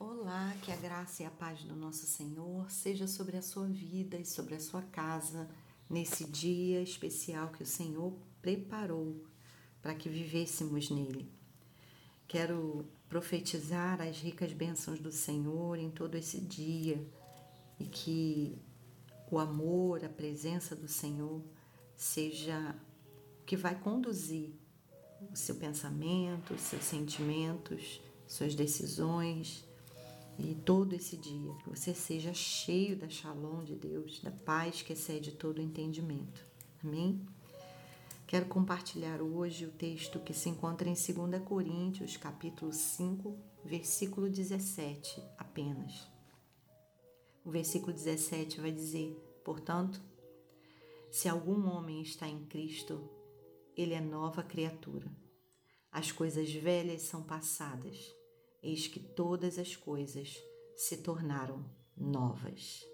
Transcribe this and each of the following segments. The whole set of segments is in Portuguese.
Olá, que a graça e a paz do nosso Senhor seja sobre a sua vida e sobre a sua casa nesse dia especial que o Senhor preparou para que vivêssemos nele. Quero profetizar as ricas bênçãos do Senhor em todo esse dia e que o amor, a presença do Senhor seja o que vai conduzir o seu pensamento, os seus sentimentos, suas decisões e todo esse dia que você seja cheio da shalom de Deus, da paz que excede todo entendimento. Amém? Quero compartilhar hoje o texto que se encontra em 2 Coríntios, capítulo 5, versículo 17 apenas. O versículo 17 vai dizer: Portanto, se algum homem está em Cristo, ele é nova criatura. As coisas velhas são passadas eis que todas as coisas se tornaram novas.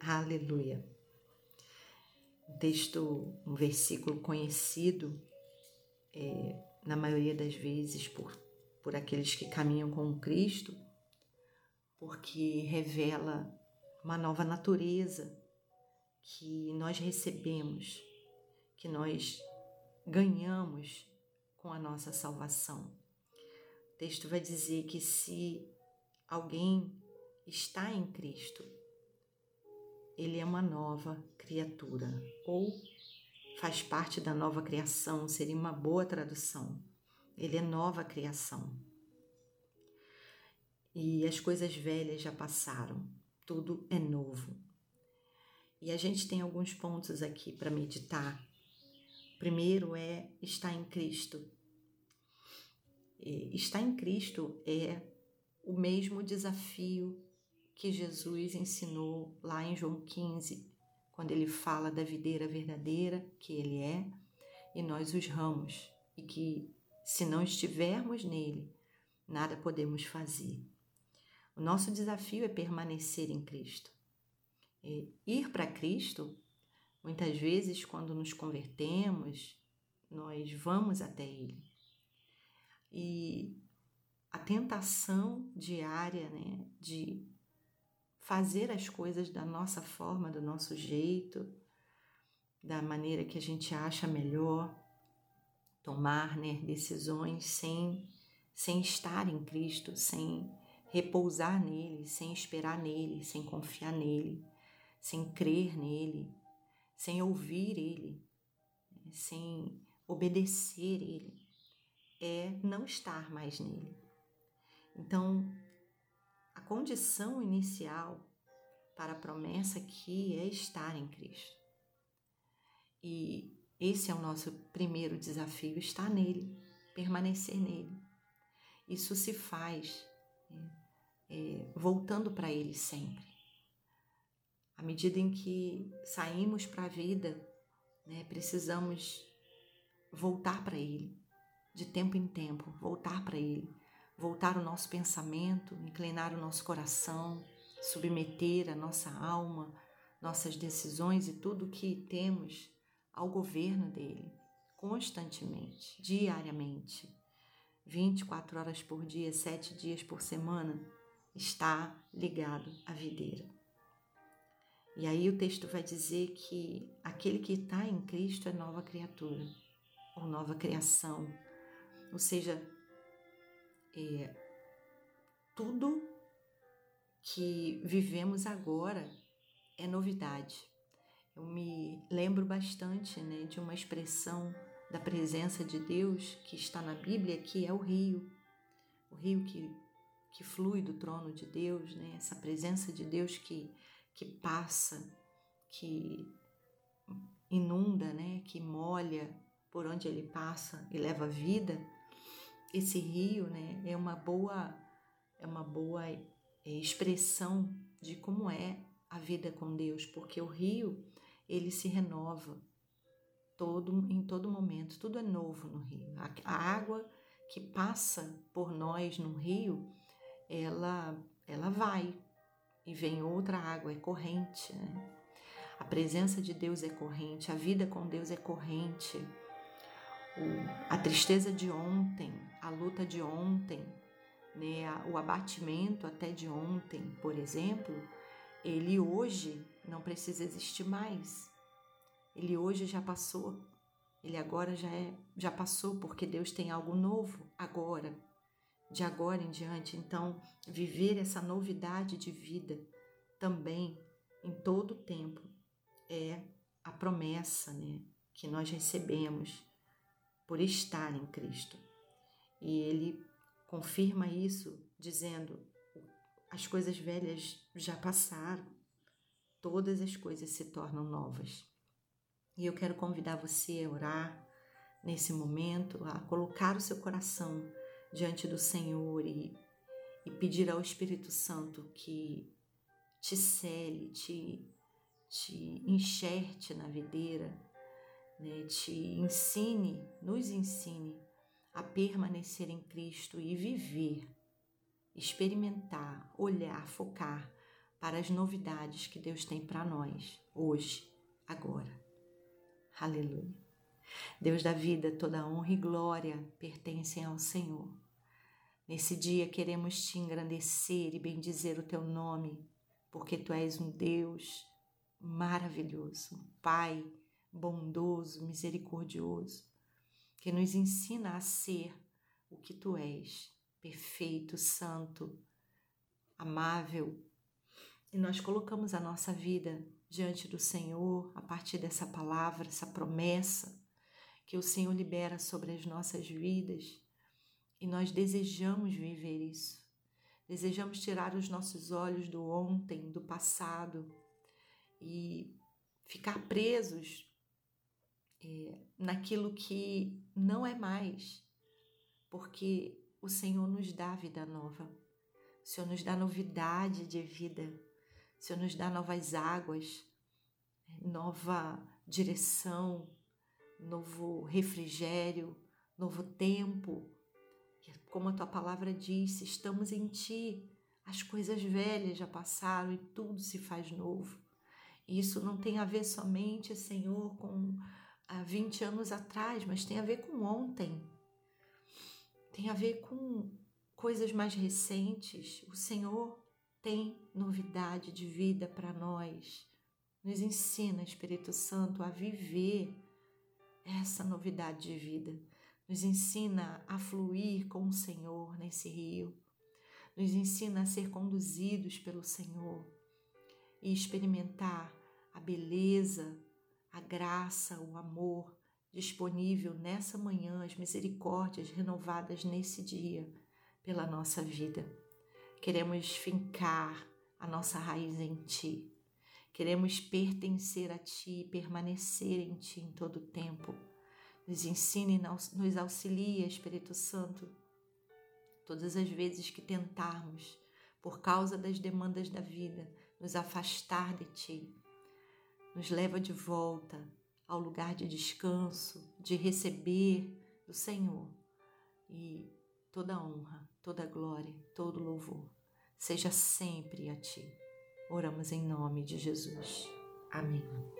Aleluia. Texto, um versículo conhecido, é, na maioria das vezes, por, por aqueles que caminham com Cristo, porque revela uma nova natureza que nós recebemos, que nós ganhamos com a nossa salvação texto vai dizer que se alguém está em Cristo, ele é uma nova criatura ou faz parte da nova criação, seria uma boa tradução. Ele é nova criação. E as coisas velhas já passaram, tudo é novo. E a gente tem alguns pontos aqui para meditar. primeiro é estar em Cristo. Estar em Cristo é o mesmo desafio que Jesus ensinou lá em João 15, quando ele fala da videira verdadeira que ele é e nós os ramos, e que se não estivermos nele, nada podemos fazer. O nosso desafio é permanecer em Cristo. É ir para Cristo, muitas vezes, quando nos convertemos, nós vamos até Ele e a tentação diária né, de fazer as coisas da nossa forma, do nosso jeito, da maneira que a gente acha melhor, tomar né, decisões sem, sem estar em Cristo, sem repousar nele, sem esperar nele, sem confiar nele, sem crer nele, sem ouvir ele, sem obedecer ele é não estar mais nele. Então, a condição inicial para a promessa aqui é estar em Cristo. E esse é o nosso primeiro desafio: estar nele, permanecer nele. Isso se faz é, é, voltando para Ele sempre. À medida em que saímos para a vida, né, precisamos voltar para Ele, de tempo em tempo, voltar para Ele, voltar o nosso pensamento, inclinar o nosso coração, submeter a nossa alma, nossas decisões e tudo que temos ao governo dele, constantemente, diariamente, 24 horas por dia, sete dias por semana, está ligado à videira. E aí o texto vai dizer que aquele que está em Cristo é nova criatura, ou nova criação, ou seja, é, tudo que vivemos agora é novidade. Eu me lembro bastante né, de uma expressão da presença de Deus que está na Bíblia, que é o rio. O rio que, que flui do trono de Deus, né? essa presença de Deus que, que passa, que inunda, né? que molha por onde ele passa e leva vida esse rio né, é uma boa é uma boa é, expressão de como é a vida com Deus, porque o rio ele se renova todo em todo momento, tudo é novo no rio. A, a água que passa por nós no rio, ela ela vai e vem outra água, é corrente. Né? A presença de Deus é corrente, a vida com Deus é corrente a tristeza de ontem, a luta de ontem, né, o abatimento até de ontem, por exemplo, ele hoje não precisa existir mais. Ele hoje já passou. Ele agora já é, já passou porque Deus tem algo novo agora, de agora em diante. Então, viver essa novidade de vida também em todo o tempo é a promessa, né, que nós recebemos por estar em Cristo. E ele confirma isso dizendo: as coisas velhas já passaram, todas as coisas se tornam novas. E eu quero convidar você a orar nesse momento, a colocar o seu coração diante do Senhor e, e pedir ao Espírito Santo que te cele, te, te enxerte na videira, né? te ensine, nos ensine a permanecer em Cristo e viver, experimentar, olhar, focar para as novidades que Deus tem para nós hoje, agora. Aleluia. Deus da vida, toda honra e glória pertencem ao Senhor. Nesse dia queremos te engrandecer e bendizer o teu nome, porque tu és um Deus maravilhoso, um Pai bondoso, misericordioso que nos ensina a ser o que tu és, perfeito, santo, amável. E nós colocamos a nossa vida diante do Senhor a partir dessa palavra, essa promessa que o Senhor libera sobre as nossas vidas. E nós desejamos viver isso. Desejamos tirar os nossos olhos do ontem, do passado e ficar presos é, naquilo que não é mais, porque o Senhor nos dá vida nova, o Senhor nos dá novidade de vida, o Senhor nos dá novas águas, nova direção, novo refrigério, novo tempo. Como a tua palavra diz, estamos em ti, as coisas velhas já passaram e tudo se faz novo. Isso não tem a ver somente, Senhor, com há 20 anos atrás, mas tem a ver com ontem. Tem a ver com coisas mais recentes. O Senhor tem novidade de vida para nós. Nos ensina, Espírito Santo, a viver essa novidade de vida. Nos ensina a fluir com o Senhor nesse rio. Nos ensina a ser conduzidos pelo Senhor e experimentar a beleza a graça, o amor disponível nessa manhã, as misericórdias renovadas nesse dia pela nossa vida. Queremos fincar a nossa raiz em Ti. Queremos pertencer a Ti, permanecer em Ti em todo o tempo. Nos ensine nos auxilia, Espírito Santo, todas as vezes que tentarmos, por causa das demandas da vida, nos afastar de Ti nos leva de volta ao lugar de descanso, de receber do Senhor. E toda honra, toda glória, todo louvor seja sempre a Ti. Oramos em nome de Jesus. Amém.